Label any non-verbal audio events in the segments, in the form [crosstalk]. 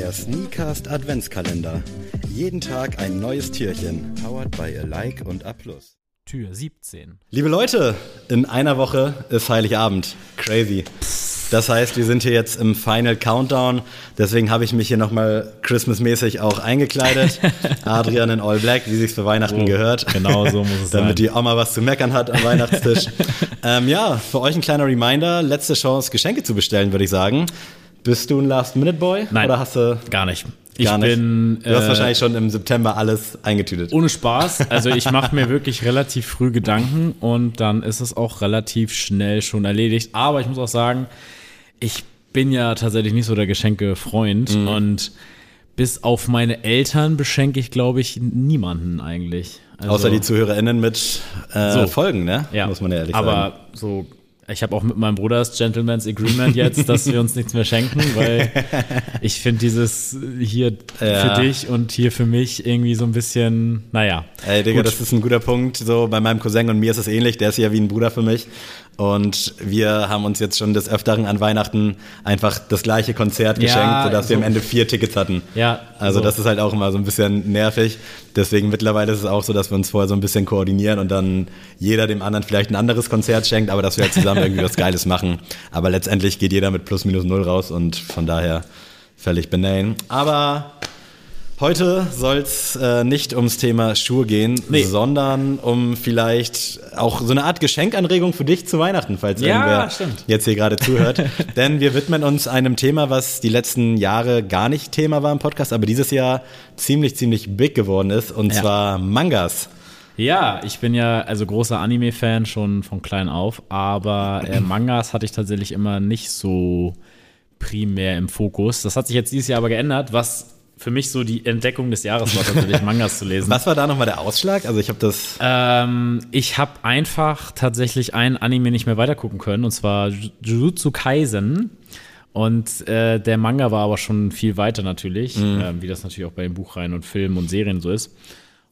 Der Sneakast Adventskalender. Jeden Tag ein neues Türchen. Powered by Alike und A+. Tür 17. Liebe Leute, in einer Woche ist Heiligabend. Crazy. Das heißt, wir sind hier jetzt im Final Countdown. Deswegen habe ich mich hier nochmal Christmas-mäßig auch eingekleidet. [laughs] Adrian in All Black, wie sich's für Weihnachten So, gehört. genau so muss es [laughs] Damit sein. die Oma was zu meckern hat am Weihnachtstisch. [laughs] ähm, ja, für euch ein kleiner Reminder. Letzte Chance, Geschenke zu bestellen, würde ich sagen. Bist du ein Last-Minute-Boy? Nein. Oder hast du Gar nicht. Ich gar nicht? bin du hast äh, wahrscheinlich schon im September alles eingetütet. ohne Spaß. Also ich mache mir wirklich relativ früh Gedanken und dann ist es auch relativ schnell schon erledigt. Aber ich muss auch sagen, ich bin ja tatsächlich nicht so der Geschenke-Freund Mhm. und bis auf meine Eltern beschenke ich, glaube ich, niemanden eigentlich. Also, Außer die ZuhörerInnen mit äh, So. Folgen, ne? ja, Muss man ja ehrlich aber sagen. so, ich habe auch mit meinem Bruder das Gentleman's Agreement jetzt, dass wir uns nichts mehr schenken, weil [laughs] ich finde dieses hier Ja. für dich und hier für mich irgendwie so ein bisschen, naja. Ey, Digga, Gut. das ist ein guter Punkt. So, bei meinem Cousin und mir ist es ähnlich. Der ist ja wie ein Bruder für mich. Und wir haben uns jetzt schon des Öfteren an Weihnachten einfach das gleiche Konzert Ja, geschenkt, sodass wir so. am Ende vier Tickets hatten. Ja, Also so. das ist halt auch immer so ein bisschen nervig. Deswegen mittlerweile ist es auch so, dass wir uns vorher so ein bisschen koordinieren und dann jeder dem anderen vielleicht ein anderes Konzert schenkt, aber dass wir halt zusammen irgendwie was Geiles machen. Aber letztendlich geht jeder mit plus minus null raus und von daher völlig benane. Aber Heute soll es äh, nicht ums Thema Schuhe gehen, Nee. sondern um vielleicht auch so eine Art Geschenkanregung für dich zu Weihnachten, falls Ja, irgendwer stimmt. jetzt hier gerade zuhört. [laughs] Denn wir widmen uns einem Thema, was die letzten Jahre gar nicht Thema war im Podcast, aber dieses Jahr ziemlich, ziemlich big geworden ist, und Ja. zwar Mangas. Ja, ich bin ja also großer Anime-Fan schon von klein auf, aber äh, [clears throat] Mangas hatte ich tatsächlich immer nicht so primär im Fokus. Das hat sich jetzt dieses Jahr aber geändert, was für mich so die Entdeckung des Jahres war, tatsächlich Mangas zu lesen. Was war da nochmal der Ausschlag? Also ich habe das... Ähm, ich habe einfach tatsächlich ein Anime nicht mehr weitergucken können, und zwar Ju- Jujutsu Kaisen. Und äh, der Manga war aber schon viel weiter natürlich, ähm, wie das natürlich auch bei den Buchreihen und Filmen und Serien so ist.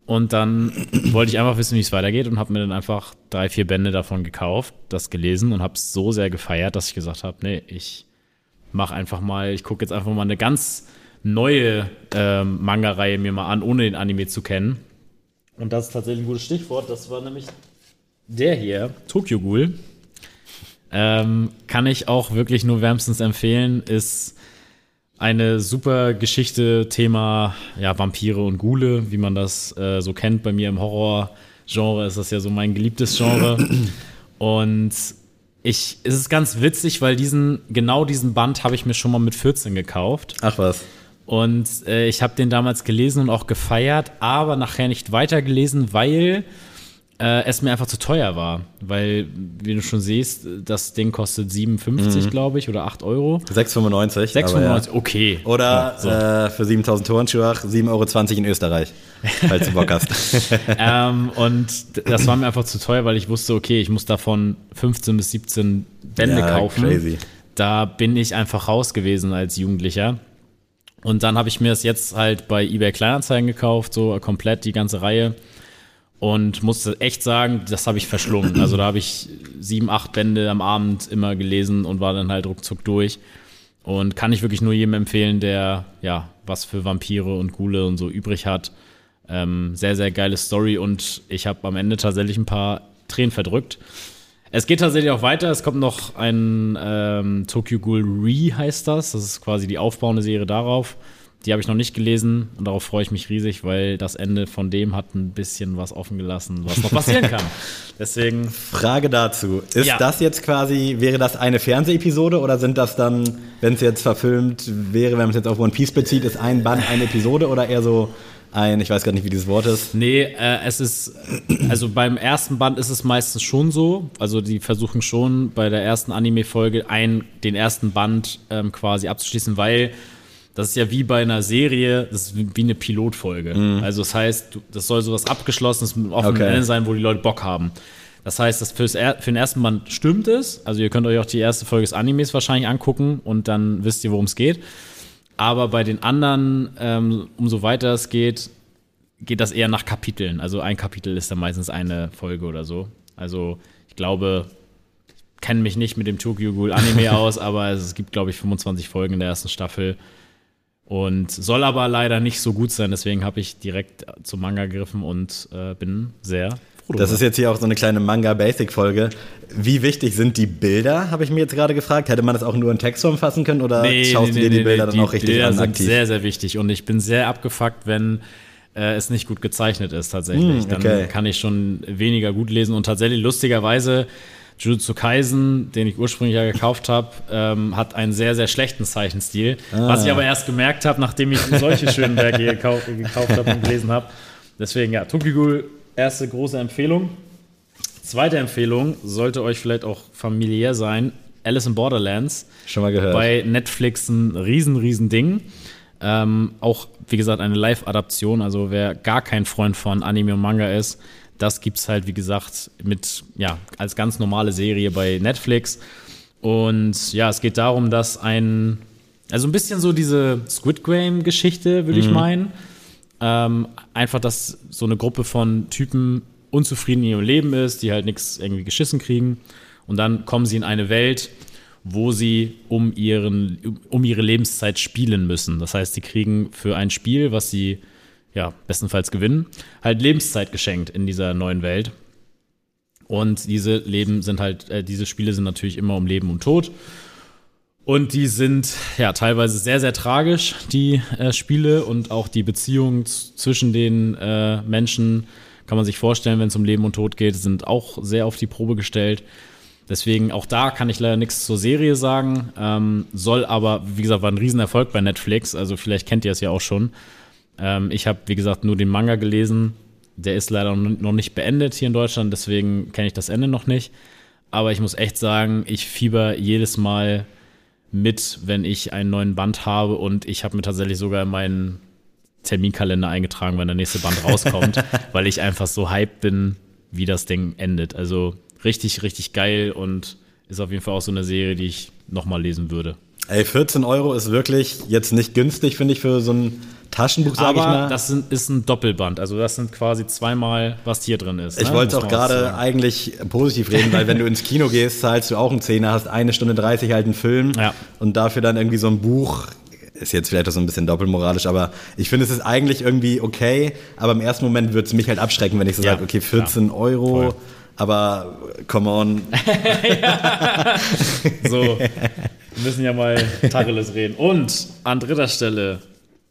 Und dann [clears throat] wollte ich einfach wissen, wie es weitergeht und habe mir dann einfach drei, vier Bände davon gekauft, das gelesen und habe es so sehr gefeiert, dass ich gesagt habe, nee, ich mache einfach mal, ich gucke jetzt einfach mal eine ganz neue ähm, Manga-Reihe mir mal an, ohne den Anime zu kennen. Und das ist tatsächlich ein gutes Stichwort. Das war nämlich der hier, Tokyo Ghoul. Ähm, kann ich auch wirklich nur wärmstens empfehlen. Ist eine super Geschichte, Thema ja, Vampire und Ghule, wie man das äh, so kennt. Bei mir im Horror-Genre ist das ja so mein geliebtes Genre. Und ich, es ist ganz witzig, weil diesen, genau diesen Band habe ich mir schon mal mit 14 gekauft. Ach was. Und äh, ich habe den damals gelesen und auch gefeiert, aber nachher nicht weitergelesen, weil äh, es mir einfach zu teuer war. Weil, wie du schon siehst, das Ding kostet 57, glaube ich, oder 8 Euro. 6,95. aber 6,95, okay. Oder Ja, so. äh, für 7000 Turnschuhe 7,20 Euro in Österreich, falls du Bock hast. [laughs] [laughs] ähm, und das war mir einfach zu teuer, weil ich wusste, okay, ich muss davon 15 bis 17 Bände Ja, kaufen. crazy. Da bin ich einfach raus gewesen als Jugendlicher. Und dann habe ich mir das jetzt halt bei eBay Kleinanzeigen gekauft, so komplett die ganze Reihe. Und musste echt sagen, das habe ich verschlungen. Also da habe ich sieben, acht Bände am Abend immer gelesen und war dann halt ruckzuck durch. Und kann ich wirklich nur jedem empfehlen, der ja was für Vampire und Ghule und so übrig hat. Ähm, sehr, sehr geile Story und ich habe am Ende tatsächlich ein paar Tränen verdrückt. Es geht tatsächlich auch weiter. Es kommt noch ein ähm, Tokyo Ghoul Re heißt das. Das ist quasi die aufbauende Serie darauf. Die habe ich noch nicht gelesen und darauf freue ich mich riesig, weil das Ende von dem hat ein bisschen was offen gelassen, was noch passieren kann. [laughs] Deswegen, Frage dazu. Ist Ja. das jetzt quasi, wäre das eine Fernseh-Episode oder sind das dann, wenn es jetzt verfilmt wäre, wenn man es jetzt auf One Piece bezieht, ist ein Band eine Episode oder eher so ein, ich weiß gar nicht, wie dieses Wort ist. nee, äh, es ist, also beim ersten Band ist es meistens schon so. Also die versuchen schon bei der ersten Anime-Folge ein, den ersten Band ähm, quasi abzuschließen, weil das ist ja wie bei einer Serie, das ist wie eine Pilotfolge. Also das heißt, das soll sowas Abgeschlossenes mit einem offenen Okay. Ende sein, wo die Leute Bock haben. Das heißt, das fürs für den ersten Band stimmt es. Also ihr könnt euch auch die erste Folge des Animes wahrscheinlich angucken und dann wisst ihr, worum es geht. Aber bei den anderen, ähm, umso weiter es geht, geht das eher nach Kapiteln. Also ein Kapitel ist dann meistens eine Folge oder so. Also ich glaube, ich kenne mich nicht mit dem Tokyo Ghoul Anime [laughs] aus, aber es gibt, glaube ich, 25 Folgen in der ersten Staffel. Und soll aber leider nicht so gut sein, deswegen habe ich direkt zum Manga gegriffen und äh, bin sehr froh. Das ist jetzt hier auch so eine kleine Manga-Basic-Folge. Wie wichtig sind die Bilder, habe ich mir jetzt gerade gefragt. Hätte man das auch nur in Textform fassen können oder nee, schaust nee, du dir nee, die Bilder dann auch richtig Bilder an? Die sind sehr, sehr wichtig und ich bin sehr abgefuckt, wenn äh, es nicht gut gezeichnet ist tatsächlich. Mm, okay. Dann kann ich schon weniger gut lesen und tatsächlich lustigerweise Jujutsu Kaisen, den ich ursprünglich ja gekauft habe, ähm, hat einen sehr, sehr schlechten Zeichenstil. Ah. Was ich aber erst gemerkt habe, nachdem ich solche schönen Werke gekauft, gekauft habe und gelesen habe. Deswegen, ja, Tokigul, erste große Empfehlung. Zweite Empfehlung sollte euch vielleicht auch familiär sein. Alice in Borderlands. Schon mal gehört. Bei Netflix ein riesen, riesen Ding. Ähm, auch, wie gesagt, eine Live-Adaption. Also wer gar kein Freund von Anime und Manga ist, das gibt es halt, wie gesagt, mit, ja, als ganz normale Serie bei Netflix. Und ja, es geht darum, dass ein, also ein bisschen so diese Squid Game-Geschichte, würde mhm. ich meinen. Ähm, einfach, dass so eine Gruppe von Typen unzufrieden in ihrem Leben ist, die halt nichts irgendwie geschissen kriegen. Und dann kommen sie in eine Welt, wo sie um, ihren, um ihre Lebenszeit spielen müssen. Das heißt, sie kriegen für ein Spiel, was sie ja, bestenfalls gewinnen, halt Lebenszeit geschenkt in dieser neuen Welt. Und diese Leben sind halt, äh, diese Spiele sind natürlich immer um Leben und Tod. Und die sind ja teilweise sehr, sehr tragisch, die äh, Spiele und auch die Beziehungen zwischen den äh, Menschen, kann man sich vorstellen, wenn es um Leben und Tod geht, sind auch sehr auf die Probe gestellt. Deswegen auch da kann ich leider nichts zur Serie sagen. Ähm, soll aber, wie gesagt, war ein Riesenerfolg bei Netflix. Also vielleicht kennt ihr es ja auch schon. Ähm, ich habe, wie gesagt, nur den Manga gelesen. Der ist leider noch nicht beendet hier in Deutschland, deswegen kenne ich das Ende noch nicht. Aber ich muss echt sagen, ich fieber jedes Mal mit, wenn ich einen neuen Band habe und ich habe mir tatsächlich sogar in meinen Terminkalender eingetragen, wenn der nächste Band rauskommt, [laughs] weil ich einfach so hyped bin, wie das Ding endet. Also richtig, richtig geil und ist auf jeden Fall auch so eine Serie, die ich nochmal lesen würde. Ey, 14 Euro ist wirklich jetzt nicht günstig, finde ich, für so ein Taschenbuch, sage ich mal. das sind, ist ein Doppelband. Also das sind quasi zweimal, was hier drin ist. Ich ne? wollte auch gerade eigentlich positiv reden, weil wenn du ins Kino gehst, zahlst du auch einen Zehner, hast eine Stunde 30 halt einen Film ja. und dafür dann irgendwie so ein Buch ist jetzt vielleicht auch so ein bisschen doppelmoralisch, aber ich finde, es ist eigentlich irgendwie okay, aber im ersten Moment würde es mich halt abschrecken, wenn ich so ja, sage, okay, 14 ja, Euro, voll. aber come on. [laughs] so, wir müssen ja mal Tacheles reden. Und an dritter Stelle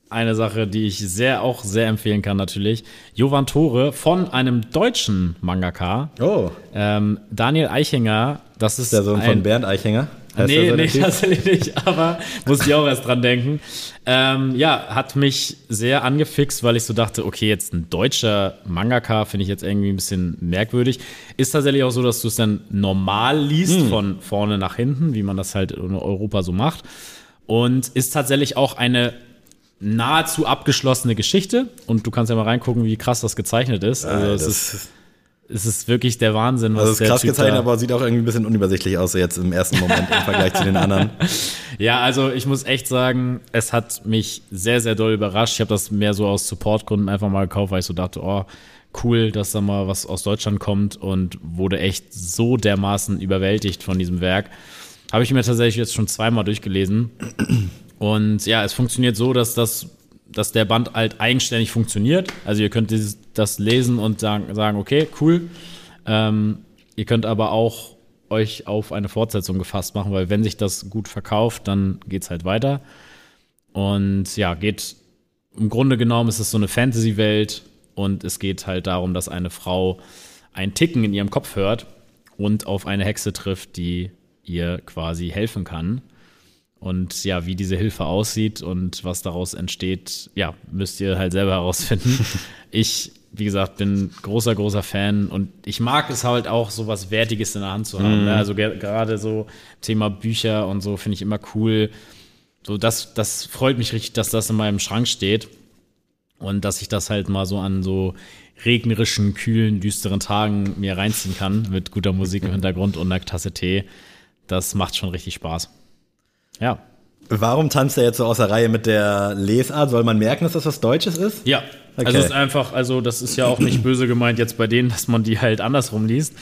eine Sache, die ich sehr auch sehr empfehlen kann natürlich. Jovan Tore von einem deutschen Mangaka. Oh. Ähm, Daniel Eichinger, das ist der Sohn von Bernd Eichinger. Heißt nee, nee, tatsächlich nicht, aber musste ich auch erst dran denken. Ähm, ja, hat mich sehr angefixt, weil ich so dachte, okay, jetzt ein deutscher Mangaka finde ich jetzt irgendwie ein bisschen merkwürdig. Ist tatsächlich auch so, dass du es dann normal liest, hm. von vorne nach hinten, wie man das halt in Europa so macht. Und ist tatsächlich auch eine nahezu abgeschlossene Geschichte und du kannst ja mal reingucken, wie krass das gezeichnet ist. Also es ist, es ist wirklich der Wahnsinn, was also es ist krass typ gezeichnet, aber sieht auch irgendwie ein bisschen unübersichtlich aus jetzt im ersten Moment im Vergleich zu den anderen. [laughs] Ja, also ich muss echt sagen, es hat mich sehr, sehr doll überrascht. Ich habe das mehr so aus Supportgründen einfach mal gekauft, weil ich so dachte, oh, cool, dass da mal was aus Deutschland kommt und wurde echt so dermaßen überwältigt von diesem Werk. Habe ich mir tatsächlich jetzt schon zweimal durchgelesen. Und ja, es funktioniert so, dass das dass der Band halt eigenständig funktioniert. Also ihr könnt dieses, das lesen und sagen, sagen okay, cool. Ähm, ihr könnt aber auch euch auf eine Fortsetzung gefasst machen, weil wenn sich das gut verkauft, dann geht es halt weiter. Und ja, geht im Grunde genommen ist es so eine Fantasy-Welt und es geht halt darum, dass eine Frau ein Ticken in ihrem Kopf hört und auf eine Hexe trifft, die ihr quasi helfen kann. Und ja, wie diese Hilfe aussieht und was daraus entsteht, ja, müsst ihr halt selber herausfinden. [laughs] ich, wie gesagt, bin großer, großer Fan und ich mag es halt auch, so was Wertiges in der Hand zu haben. Mm. Ne? Also gerade so Thema Bücher und so finde ich immer cool. So, das, das freut mich richtig, dass das in meinem Schrank steht und dass ich das halt mal so an so regnerischen, kühlen, düsteren Tagen mir reinziehen kann mit guter Musik im [laughs] Hintergrund und einer Tasse Tee. Das macht schon richtig Spaß. Ja. Warum tanzt er jetzt so aus der Reihe mit der Lesart? Soll man merken, dass das was Deutsches ist? Ja. Okay. Also es ist einfach, also das ist ja auch nicht böse gemeint jetzt bei denen, dass man die halt andersrum liest.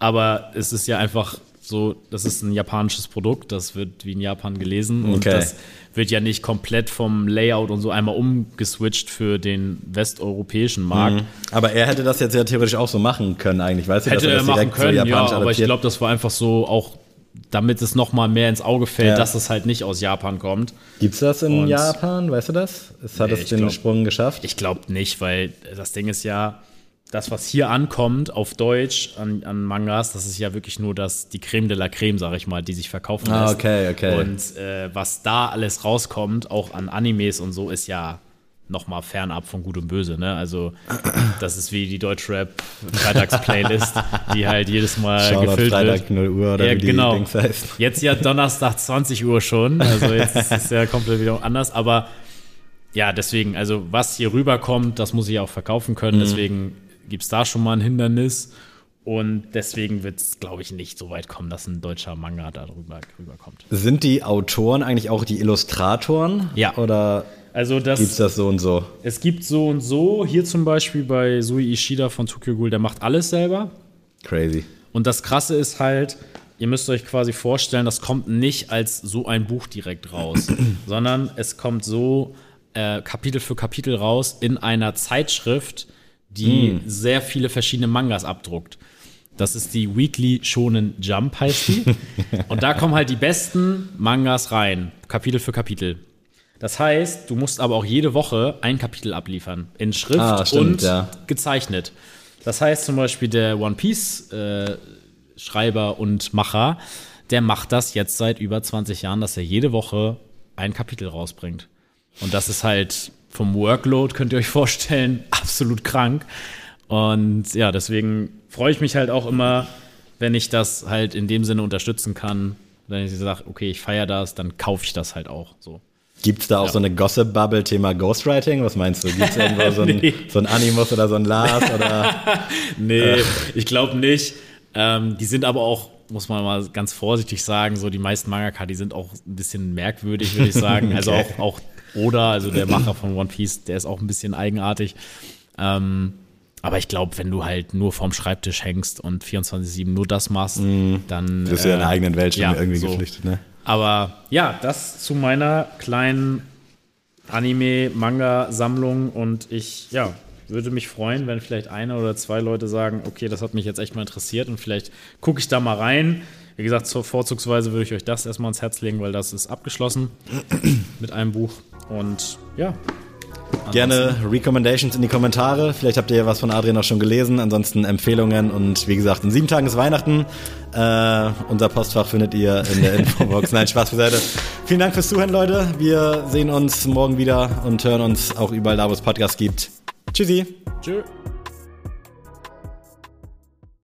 Aber es ist ja einfach So, das ist ein japanisches Produkt, das wird wie in Japan gelesen und Okay. das wird ja nicht komplett vom Layout und so einmal umgeswitcht für den westeuropäischen Markt. Aber er hätte das jetzt ja theoretisch auch so machen können eigentlich, weißt du? Hätte dass er das machen direkt so können, ja, japanisch aber ich adaptiert? glaube, das war einfach so auch, damit es noch mal mehr ins Auge fällt, Ja. dass es halt nicht aus Japan kommt. Gibt's das in Und- Japan, weißt du das? Es hat Nee, es den glaub- Sprung geschafft? Ich glaube nicht, weil das Ding ist ja, das, was hier ankommt auf Deutsch an, an Mangas, das ist ja wirklich nur das, die Creme de la Creme, sag ich mal, die sich verkaufen Ah, lässt. okay, okay. Und äh, was da alles rauskommt, auch an Animes und so, ist ja noch mal fernab von Gut und Böse. Ne? Also das ist wie die Deutschrap-Freitags-Playlist, die halt jedes Mal Shoutout gefüllt Freitag wird. 0 Uhr oder Ja, wie die genau. Dings heißt. Jetzt ja Donnerstag 20 Uhr schon. Also jetzt ist es ja [laughs] komplett wieder anders. Aber ja, deswegen, also was hier rüberkommt, das muss ich auch verkaufen können. Deswegen gibt es da schon mal ein Hindernis. Und deswegen wird es, glaube ich, nicht so weit kommen, dass ein deutscher Manga da drüber rüberkommt. Sind die Autoren eigentlich auch die Illustratoren? Ja. Oder Also das, gibt's das so und so? es gibt so und so, hier zum Beispiel bei Sui Ishida von Tokyo Ghoul, der macht alles selber. Crazy. Und das Krasse ist halt, ihr müsst euch quasi vorstellen, das kommt nicht als so ein Buch direkt raus, [clears throat] sondern es kommt so äh, Kapitel für Kapitel raus in einer Zeitschrift, die sehr viele verschiedene Mangas abdruckt. Das ist die Weekly Shonen Jump, heißt die. [laughs] Und da kommen halt die besten Mangas rein, Kapitel für Kapitel. Das heißt, du musst aber auch jede Woche ein Kapitel abliefern. In Schrift Ah, stimmt, und ja. gezeichnet. Das heißt zum Beispiel der One Piece äh, Schreiber und Macher, der macht das jetzt seit über 20 Jahren, dass er jede Woche ein Kapitel rausbringt. Und das ist halt vom Workload, könnt ihr euch vorstellen, [laughs] absolut krank. Und ja, deswegen freue ich mich halt auch immer, wenn ich das halt in dem Sinne unterstützen kann. Wenn ich sage, okay, ich feiere das, dann kaufe ich das halt auch so. Gibt's da auch Ja. so eine Gossip-Bubble Thema Ghostwriting? Was meinst du? Gibt's irgendwo so ein, [laughs] Nee. so ein Animus oder so ein Lars oder? [laughs] Nee, ich glaube nicht. Ähm, die sind aber auch, muss man mal ganz vorsichtig sagen, so die meisten Mangaka, die sind auch ein bisschen merkwürdig, würde ich sagen. [laughs] Also Okay. auch, auch Oda, also der Macher von One Piece, der ist auch ein bisschen eigenartig. Ähm, aber ich glaube, wenn du halt nur vorm Schreibtisch hängst und 24-7 nur das machst, dann. Bist du ja in der eigenen Welt schon ja, irgendwie so. geflüchtet, ne? Aber ja, das zu meiner kleinen Anime-Manga-Sammlung und ich, ja, würde mich freuen, wenn vielleicht eine oder zwei Leute sagen, okay, das hat mich jetzt echt mal interessiert und vielleicht gucke ich da mal rein. Wie gesagt, zur vorzugsweise würde ich euch das erstmal ans Herz legen, weil das ist abgeschlossen mit einem Buch. Und ja, Gerne Recommendations in die Kommentare. Vielleicht habt ihr ja was von Adrian auch schon gelesen. Ansonsten Empfehlungen. Und wie gesagt, in sieben Tagen ist Weihnachten. Äh, unser Postfach findet ihr in der [laughs] Infobox. Nein, Spaß beiseite. Vielen Dank fürs Zuhören, Leute. Wir sehen uns morgen wieder und hören uns auch überall da, wo es Podcasts gibt. Tschüssi. tschö.